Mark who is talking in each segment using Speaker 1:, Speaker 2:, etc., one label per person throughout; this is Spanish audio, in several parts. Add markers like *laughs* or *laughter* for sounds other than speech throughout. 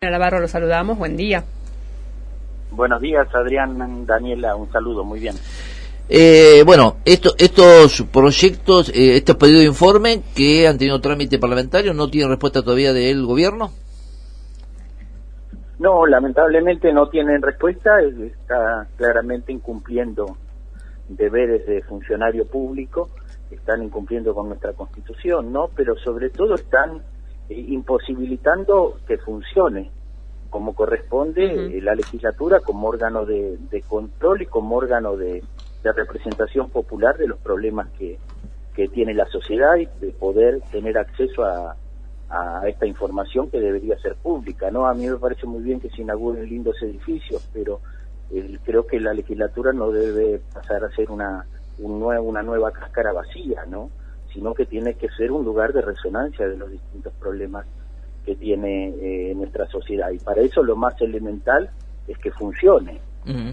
Speaker 1: Navarro, lo saludamos. Buen día.
Speaker 2: Buenos días, Adrián, Daniela, un saludo, muy bien.
Speaker 3: Eh, bueno, esto, estos proyectos, eh, estos pedidos de informe que han tenido trámite parlamentario, ¿no tienen respuesta todavía del gobierno?
Speaker 2: No, lamentablemente no tienen respuesta, está claramente incumpliendo deberes de funcionario público, están incumpliendo con nuestra constitución, ¿no? Pero sobre todo están imposibilitando que funcione como corresponde eh, la legislatura como órgano de, control y como órgano de, representación popular de los problemas que, que tiene la sociedad y de poder tener acceso a, a esta información que debería ser pública. no A mí me parece muy bien que se inauguren lindos edificios, pero eh, creo que la legislatura no debe pasar a ser una, un una nueva cáscara vacía, ¿no? Sino que tiene que ser un lugar de resonancia de los distintos problemas que tiene eh, nuestra sociedad. Y para eso lo más elemental es que funcione,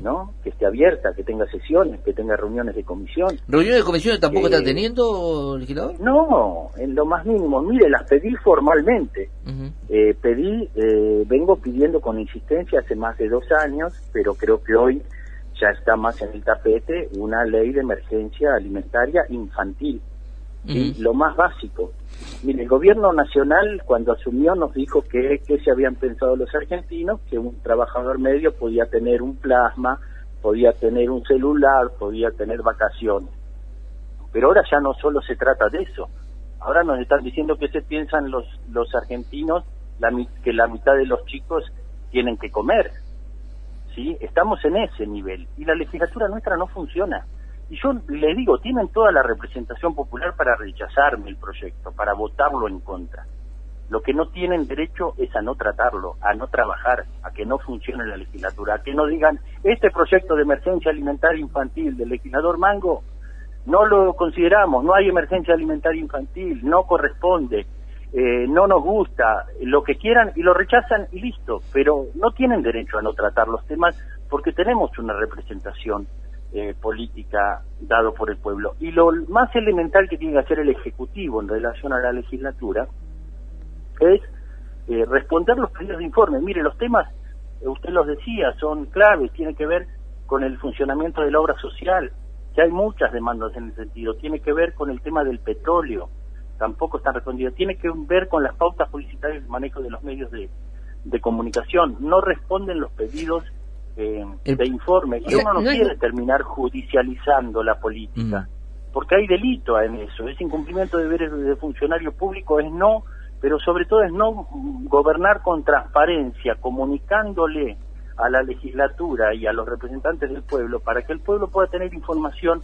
Speaker 2: ¿no? Que esté abierta, que tenga sesiones, que tenga reuniones de comisión.
Speaker 3: ¿Reuniones de comisión tampoco está teniendo, legislador?
Speaker 2: No, en lo más mínimo. Mire, las pedí formalmente. eh, pedí, eh, vengo pidiendo con insistencia hace más de dos años, pero creo que hoy ya está más en el tapete una ley de emergencia alimentaria infantil lo más básico. Mire, el gobierno nacional cuando asumió nos dijo que, que se habían pensado los argentinos, que un trabajador medio podía tener un plasma, podía tener un celular, podía tener vacaciones. Pero ahora ya no solo se trata de eso. Ahora nos están diciendo que se piensan los, los argentinos la, que la mitad de los chicos tienen que comer. ¿Sí? Estamos en ese nivel. Y la legislatura nuestra no funciona. Y yo le digo, tienen toda la representación popular para rechazarme el proyecto, para votarlo en contra. Lo que no tienen derecho es a no tratarlo, a no trabajar, a que no funcione la legislatura, a que no digan, este proyecto de emergencia alimentaria infantil del legislador Mango, no lo consideramos, no hay emergencia alimentaria infantil, no corresponde, eh, no nos gusta, lo que quieran y lo rechazan y listo, pero no tienen derecho a no tratar los temas porque tenemos una representación eh, política dado por el pueblo. Y lo más elemental que tiene que hacer el Ejecutivo en relación a la legislatura es eh, responder los pedidos de informe. Mire, los temas, eh, usted los decía, son claves, tiene que ver con el funcionamiento de la obra social, que hay muchas demandas en ese sentido, tiene que ver con el tema del petróleo, tampoco están respondidas, tiene que ver con las pautas publicitarias y el manejo de los medios de, de comunicación, no responden los pedidos eh, de informe. Y uno no, quiere terminar judicializando la política, mm. porque hay delito en eso. Ese incumplimiento de deberes de funcionario público es no, pero sobre todo es no gobernar con transparencia, comunicándole a la legislatura y a los representantes del pueblo para que el pueblo pueda tener información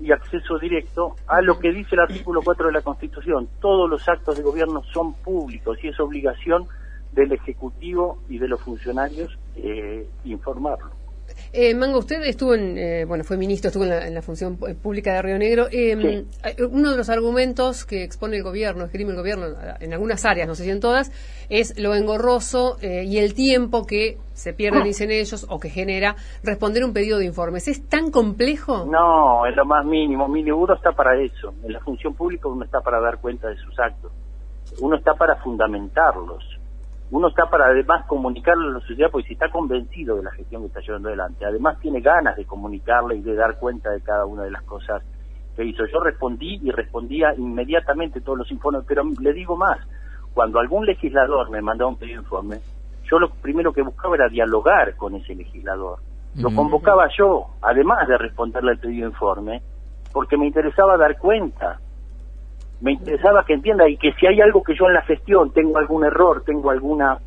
Speaker 2: y acceso directo a lo que dice el artículo 4 de la Constitución. Todos los actos de gobierno son públicos y es obligación del Ejecutivo y de los funcionarios eh, informarlo.
Speaker 1: Eh, Mango, usted estuvo en, eh, bueno, fue ministro, estuvo en la, función pública de Río Negro. Eh, uno de los argumentos que expone el gobierno, escribe el gobierno en algunas áreas, no sé si en todas, es lo engorroso y el tiempo que se pierde, *coughs* dicen ellos, o que genera responder un pedido de informes. ¿Es tan complejo?
Speaker 2: No, es lo más mínimo. Mi uno está para eso. En la función pública uno está para dar cuenta de sus actos. Uno está para fundamentarlos uno está para además comunicarle a la sociedad porque si está convencido de la gestión que está llevando adelante, además tiene ganas de comunicarle y de dar cuenta de cada una de las cosas que hizo. Yo respondí y respondía inmediatamente todos los informes, pero le digo más, cuando algún legislador me mandaba un pedido de informe, yo lo primero que buscaba era dialogar con ese legislador. Lo convocaba yo, además de responderle al pedido de informe, porque me interesaba dar cuenta me interesaba que entienda y que si hay algo que yo en la gestión tengo algún error, tengo alguna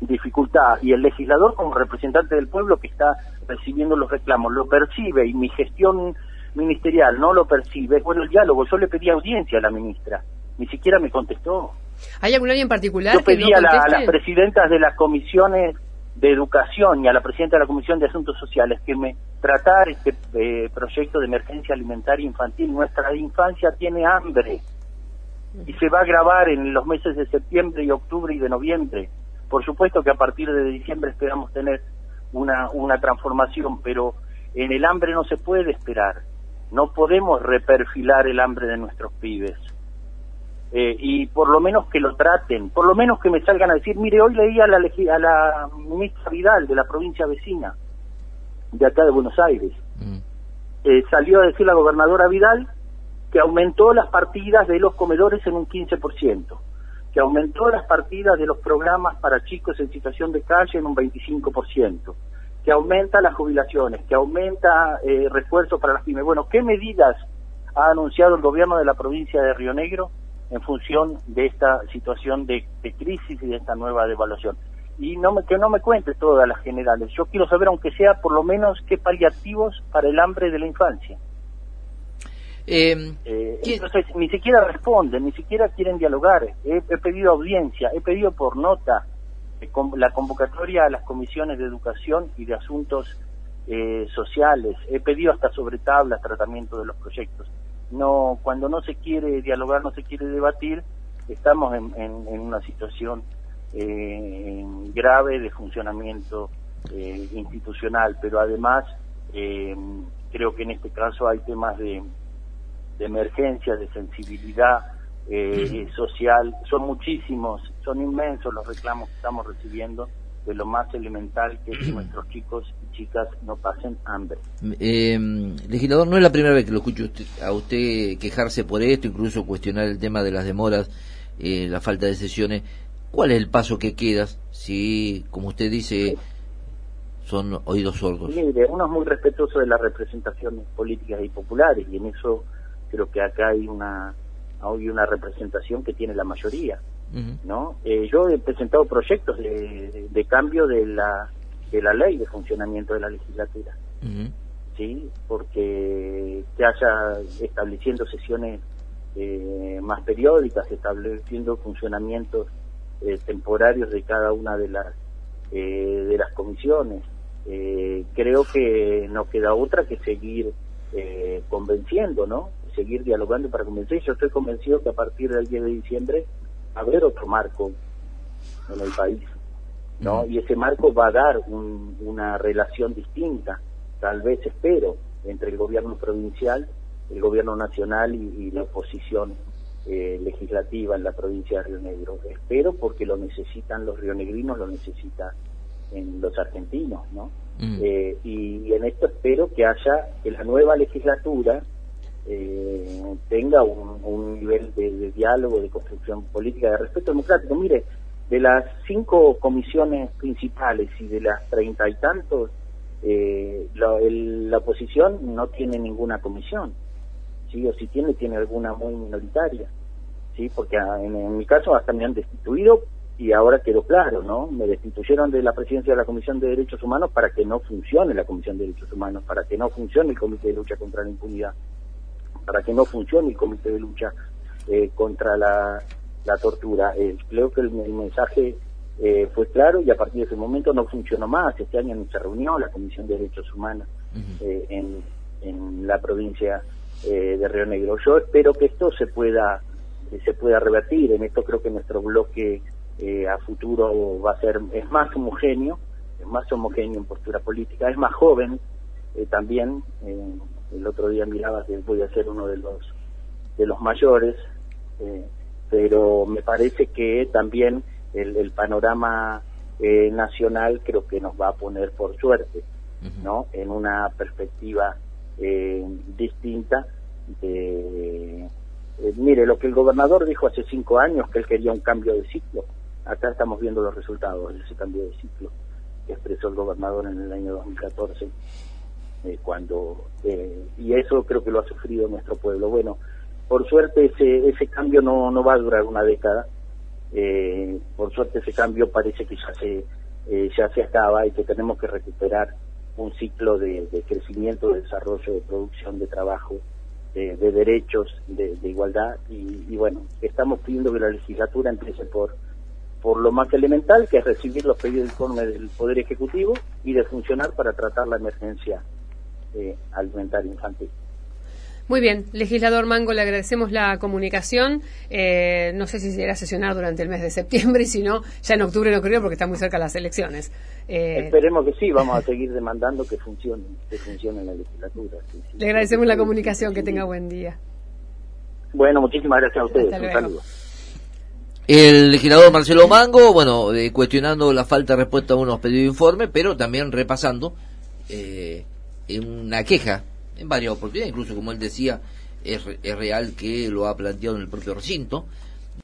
Speaker 2: dificultad y el legislador como representante del pueblo que está recibiendo los reclamos lo percibe y mi gestión ministerial no lo percibe, bueno el diálogo, yo le pedí audiencia a la ministra, ni siquiera me contestó.
Speaker 1: ¿Hay algún área en particular?
Speaker 2: Yo pedí a, las presidentas de las comisiones de Educación y a la presidenta de la Comisión de Asuntos Sociales que me tratara este eh, proyecto de emergencia alimentaria infantil. Nuestra infancia tiene hambre y se va a grabar en los meses de septiembre y octubre y de noviembre. Por supuesto que a partir de diciembre esperamos tener una, una transformación, pero en el hambre no se puede esperar. No podemos reperfilar el hambre de nuestros pibes. Eh, y por lo menos que lo traten, por lo menos que me salgan a decir, mire, hoy leí a la, a la ministra Vidal de la provincia vecina, de acá de Buenos Aires, mm. eh, salió a decir la gobernadora Vidal que aumentó las partidas de los comedores en un 15%, que aumentó las partidas de los programas para chicos en situación de calle en un 25%, que aumenta las jubilaciones, que aumenta eh, refuerzos para las pymes. Bueno, ¿qué medidas ha anunciado el gobierno de la provincia de Río Negro en función de esta situación de, crisis y de esta nueva devaluación? Y no me, que no me cuente todas las generales. Yo quiero saber, aunque sea por lo menos, qué paliativos para el hambre de la infancia. Em, eh, entonces, ni siquiera responden, ni siquiera quieren dialogar. He, pedido audiencia, he pedido por nota eh, la convocatoria a las comisiones de educación y de asuntos eh, sociales. He pedido hasta sobre tablas tratamiento de los proyectos. No, cuando no se quiere dialogar, no se quiere debatir, estamos en, en, una situación eh, grave de funcionamiento institucional, pero además creo que en este caso hay temas de de emergencia, de sensibilidad eh, social. Son muchísimos, son inmensos los reclamos que estamos recibiendo de lo más elemental que es que *clears throat* nuestros chicos y chicas no pasen hambre.
Speaker 3: Eh, legislador, no es la primera vez que lo escucho a usted quejarse por esto, incluso cuestionar el tema de las demoras, eh, la falta de sesiones. ¿Cuál es el paso que queda si, como usted dice, son oídos sordos?
Speaker 2: Mire, uno es muy respetuoso de las representaciones políticas y populares y en eso creo que acá hay una hay una representación que tiene la mayoría no eh, yo he presentado proyectos de, cambio de la de la ley de funcionamiento de la legislatura sí porque que haya estableciendo sesiones eh, más periódicas estableciendo funcionamientos eh, temporarios de cada una de las de las comisiones creo que no queda otra que seguir convenciendo no seguir dialogando para convencer. Yo estoy convencido que a partir del 10 de diciembre haber otro marco en el país, ¿no? Y ese marco va a dar una relación distinta, tal vez espero, entre el gobierno provincial, el gobierno nacional y, la oposición eh, legislativa en la provincia de Río Negro. Espero porque lo necesitan los rionegrinos, lo necesitan en los argentinos, ¿no? Eh, y, en esto espero que haya, que la nueva legislatura eh, tenga un, nivel de, diálogo, de construcción política, de respeto democrático. Mire, de las cinco comisiones principales y de las treinta y tantos, eh, la, oposición no tiene ninguna comisión, ¿sí? o si tiene, tiene alguna muy minoritaria, ¿sí? porque ah, en, en mi caso hasta me han destituido y ahora quedó claro, ¿no? Me destituyeron de la presidencia de la Comisión de Derechos Humanos para que no funcione la Comisión de Derechos Humanos, para que no funcione el Comité de Lucha contra la Impunidad para que no funcione el comité de lucha eh, contra la, tortura. Eh, creo que el, mensaje eh, fue claro y a partir de ese momento no funcionó más. Este año no se reunió la Comisión de Derechos Humanos en, en, la provincia de Río Negro. Yo espero que esto se pueda se pueda revertir. En esto creo que nuestro bloque a futuro va a ser es más homogéneo, es más homogéneo en postura política, es más joven también el otro día miraba que voy a ser uno de los de los mayores eh, pero me parece que también el, panorama eh, nacional creo que nos va a poner por suerte no en una perspectiva eh, distinta de mire lo que el gobernador dijo hace cinco años que él quería un cambio de ciclo. Acá estamos viendo los resultados de ese cambio de ciclo que expresó el gobernador en el año 2014 eh, cuando eh, y eso creo que lo ha sufrido nuestro pueblo. Bueno, por suerte ese, ese cambio no, no va a durar una década. Eh, por suerte ese cambio parece que ya se, ya se acaba y que tenemos que recuperar un ciclo de, crecimiento, de desarrollo, de producción, de trabajo, de, derechos, de, igualdad. Y, bueno, estamos pidiendo que la legislatura empiece por por lo más elemental, que es recibir los pedidos de informe del Poder Ejecutivo y de funcionar para tratar la emergencia eh, alimentario infantil.
Speaker 1: Muy bien, legislador Mango, le agradecemos la comunicación. Eh, no sé si se irá a sesionar durante el mes de septiembre *laughs* y si no, ya en octubre no creo porque está muy cerca las elecciones.
Speaker 2: Eh, Esperemos que sí, vamos a seguir demandando que funcione, que funcione la legislatura.
Speaker 1: Le agradecemos la comunicación, que tenga buen día.
Speaker 2: Bueno, muchísimas gracias a ustedes. Un saludo.
Speaker 3: El legislador Marcelo Mango, bueno, eh, cuestionando la falta de respuesta a unos pedidos de informe, pero también repasando eh, una queja en varias oportunidades, incluso como él decía, es, es real que lo ha planteado en el propio recinto,